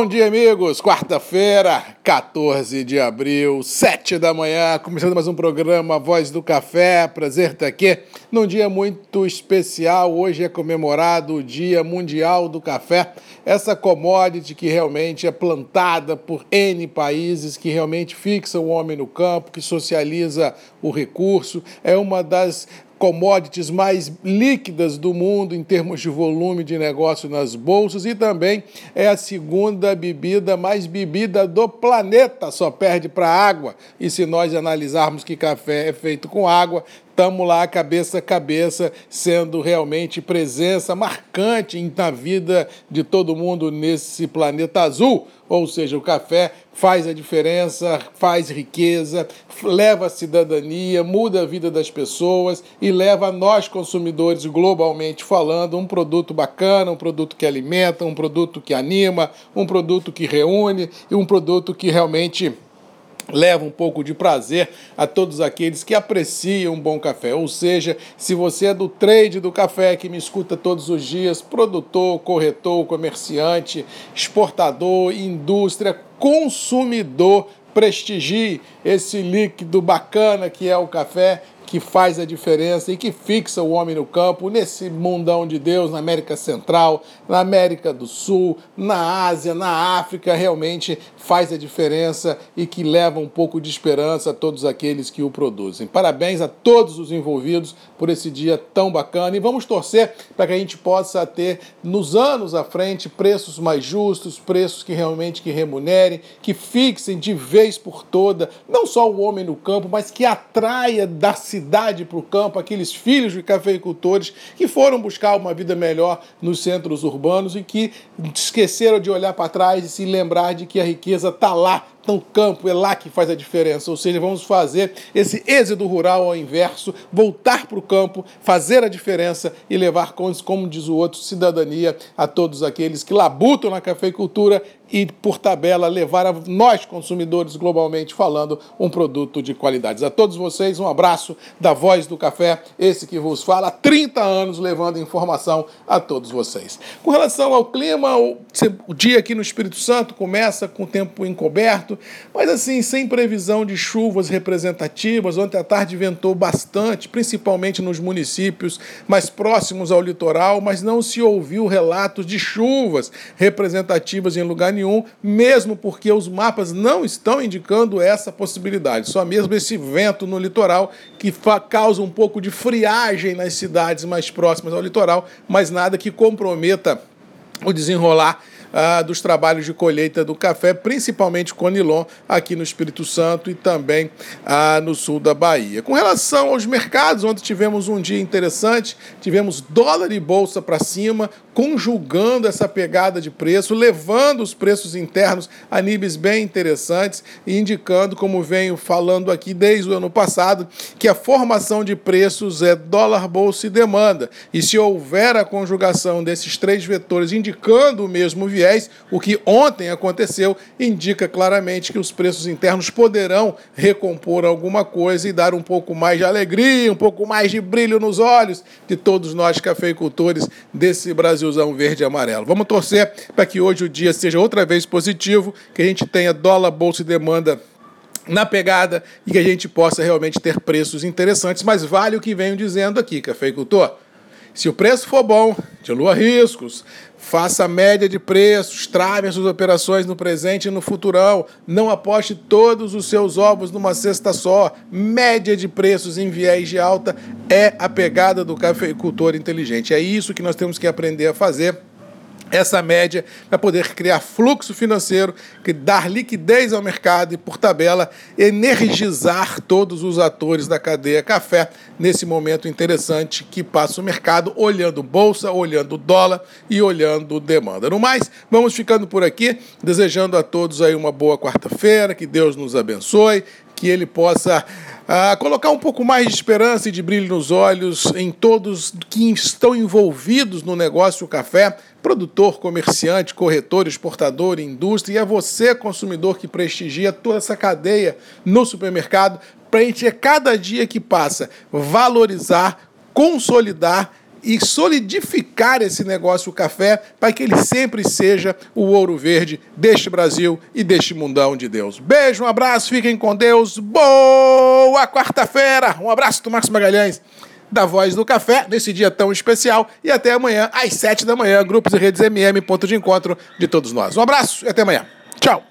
Bom dia, amigos. Quarta-feira, 14 de abril, 7 da manhã, começando mais um programa Voz do Café. Prazer estar aqui num dia muito especial. Hoje é comemorado o Dia Mundial do Café, essa commodity que realmente é plantada por N países, que realmente fixa o homem no campo, que socializa o recurso. É uma das commodities mais líquidas do mundo em termos de volume de negócio nas bolsas e também é a segunda bebida mais bebida do planeta, só perde para água. E se nós analisarmos que café é feito com água, estamos lá cabeça a cabeça, sendo realmente presença marcante na vida de todo mundo nesse planeta azul. Ou seja, o café faz a diferença, faz riqueza, leva a cidadania, muda a vida das pessoas e leva a nós, consumidores, globalmente falando, um produto bacana, um produto que alimenta, um produto que anima, um produto que reúne e um produto que realmente leva um pouco de prazer a todos aqueles que apreciam um bom café. Ou seja, se você é do trade do café que me escuta todos os dias, produtor, corretor, comerciante, exportador, indústria, consumidor, prestigie esse líquido bacana que é o café que faz a diferença e que fixa o homem no campo nesse mundão de Deus, na América Central, na América do Sul, na Ásia, na África, realmente faz a diferença e que leva um pouco de esperança a todos aqueles que o produzem. Parabéns a todos os envolvidos por esse dia tão bacana e vamos torcer para que a gente possa ter nos anos à frente preços mais justos, preços que realmente que remunerem, que fixem de vez por toda não só o homem no campo, mas que atraia da cidade cidade para o campo, aqueles filhos de cafeicultores que foram buscar uma vida melhor nos centros urbanos e que esqueceram de olhar para trás e se lembrar de que a riqueza está lá no campo, é lá que faz a diferença. Ou seja, vamos fazer esse êxodo rural ao inverso, voltar para o campo, fazer a diferença e levar, como diz o outro, cidadania a todos aqueles que labutam na cafeicultura e, por tabela, levar a nós, consumidores, globalmente falando, um produto de qualidades. A todos vocês, um abraço da Voz do Café, esse que vos fala há 30 anos, levando informação a todos vocês. Com relação ao clima, o dia aqui no Espírito Santo começa com o tempo encoberto, mas assim, sem previsão de chuvas representativas. Ontem à tarde ventou bastante, principalmente nos municípios mais próximos ao litoral, mas não se ouviu relatos de chuvas representativas em lugar nenhum, mesmo porque os mapas não estão indicando essa possibilidade. Só mesmo esse vento no litoral que causa um pouco de friagem nas cidades mais próximas ao litoral, mas nada que comprometa o desenrolar ah, dos trabalhos de colheita do café, principalmente Conilon, aqui no Espírito Santo e também ah, no sul da Bahia. Com relação aos mercados, ontem tivemos um dia interessante, tivemos dólar e bolsa para cima, conjugando essa pegada de preço, levando os preços internos a níveis bem interessantes e indicando, como venho falando aqui desde o ano passado, que a formação de preços é dólar, bolsa e demanda. E se houver a conjugação desses três vetores indicando o mesmo viés, o que ontem aconteceu indica claramente que os preços internos poderão recompor alguma coisa e dar um pouco mais de alegria, um pouco mais de brilho nos olhos de todos nós cafeicultores desse Brasil Brasilzão verde e amarelo. Vamos torcer para que hoje o dia seja outra vez positivo, que a gente tenha dólar, bolsa e demanda na pegada e que a gente possa realmente ter preços interessantes, mas vale o que venho dizendo aqui, cafeicultor. Se o preço for bom, dilua riscos, faça a média de preços, trave as suas operações no presente e no futurão, não aposte todos os seus ovos numa cesta só. Média de preços em viés de alta é a pegada do cafeicultor inteligente. É isso que nós temos que aprender a fazer essa média para poder criar fluxo financeiro, dar liquidez ao mercado e, por tabela, energizar todos os atores da cadeia café nesse momento interessante que passa o mercado, olhando bolsa, olhando dólar e olhando demanda. No mais, vamos ficando por aqui, desejando a todos aí uma boa quarta-feira, que Deus nos abençoe, que Ele possa ah, colocar um pouco mais de esperança e de brilho nos olhos em todos que estão envolvidos no negócio café, produtor, comerciante, corretor, exportador, indústria, e a você, consumidor, que prestigia toda essa cadeia no supermercado, para a gente, a cada dia que passa, valorizar, consolidar e solidificar esse negócio o café para que ele sempre seja o ouro verde deste Brasil e deste mundão de Deus. Beijo, um abraço, fiquem com Deus. Boa quarta-feira. Um abraço do Marcos Magalhães da Voz do Café, nesse dia tão especial. E até amanhã, às sete da manhã, grupos e redes MM, ponto de encontro de todos nós. Um abraço e até amanhã. Tchau.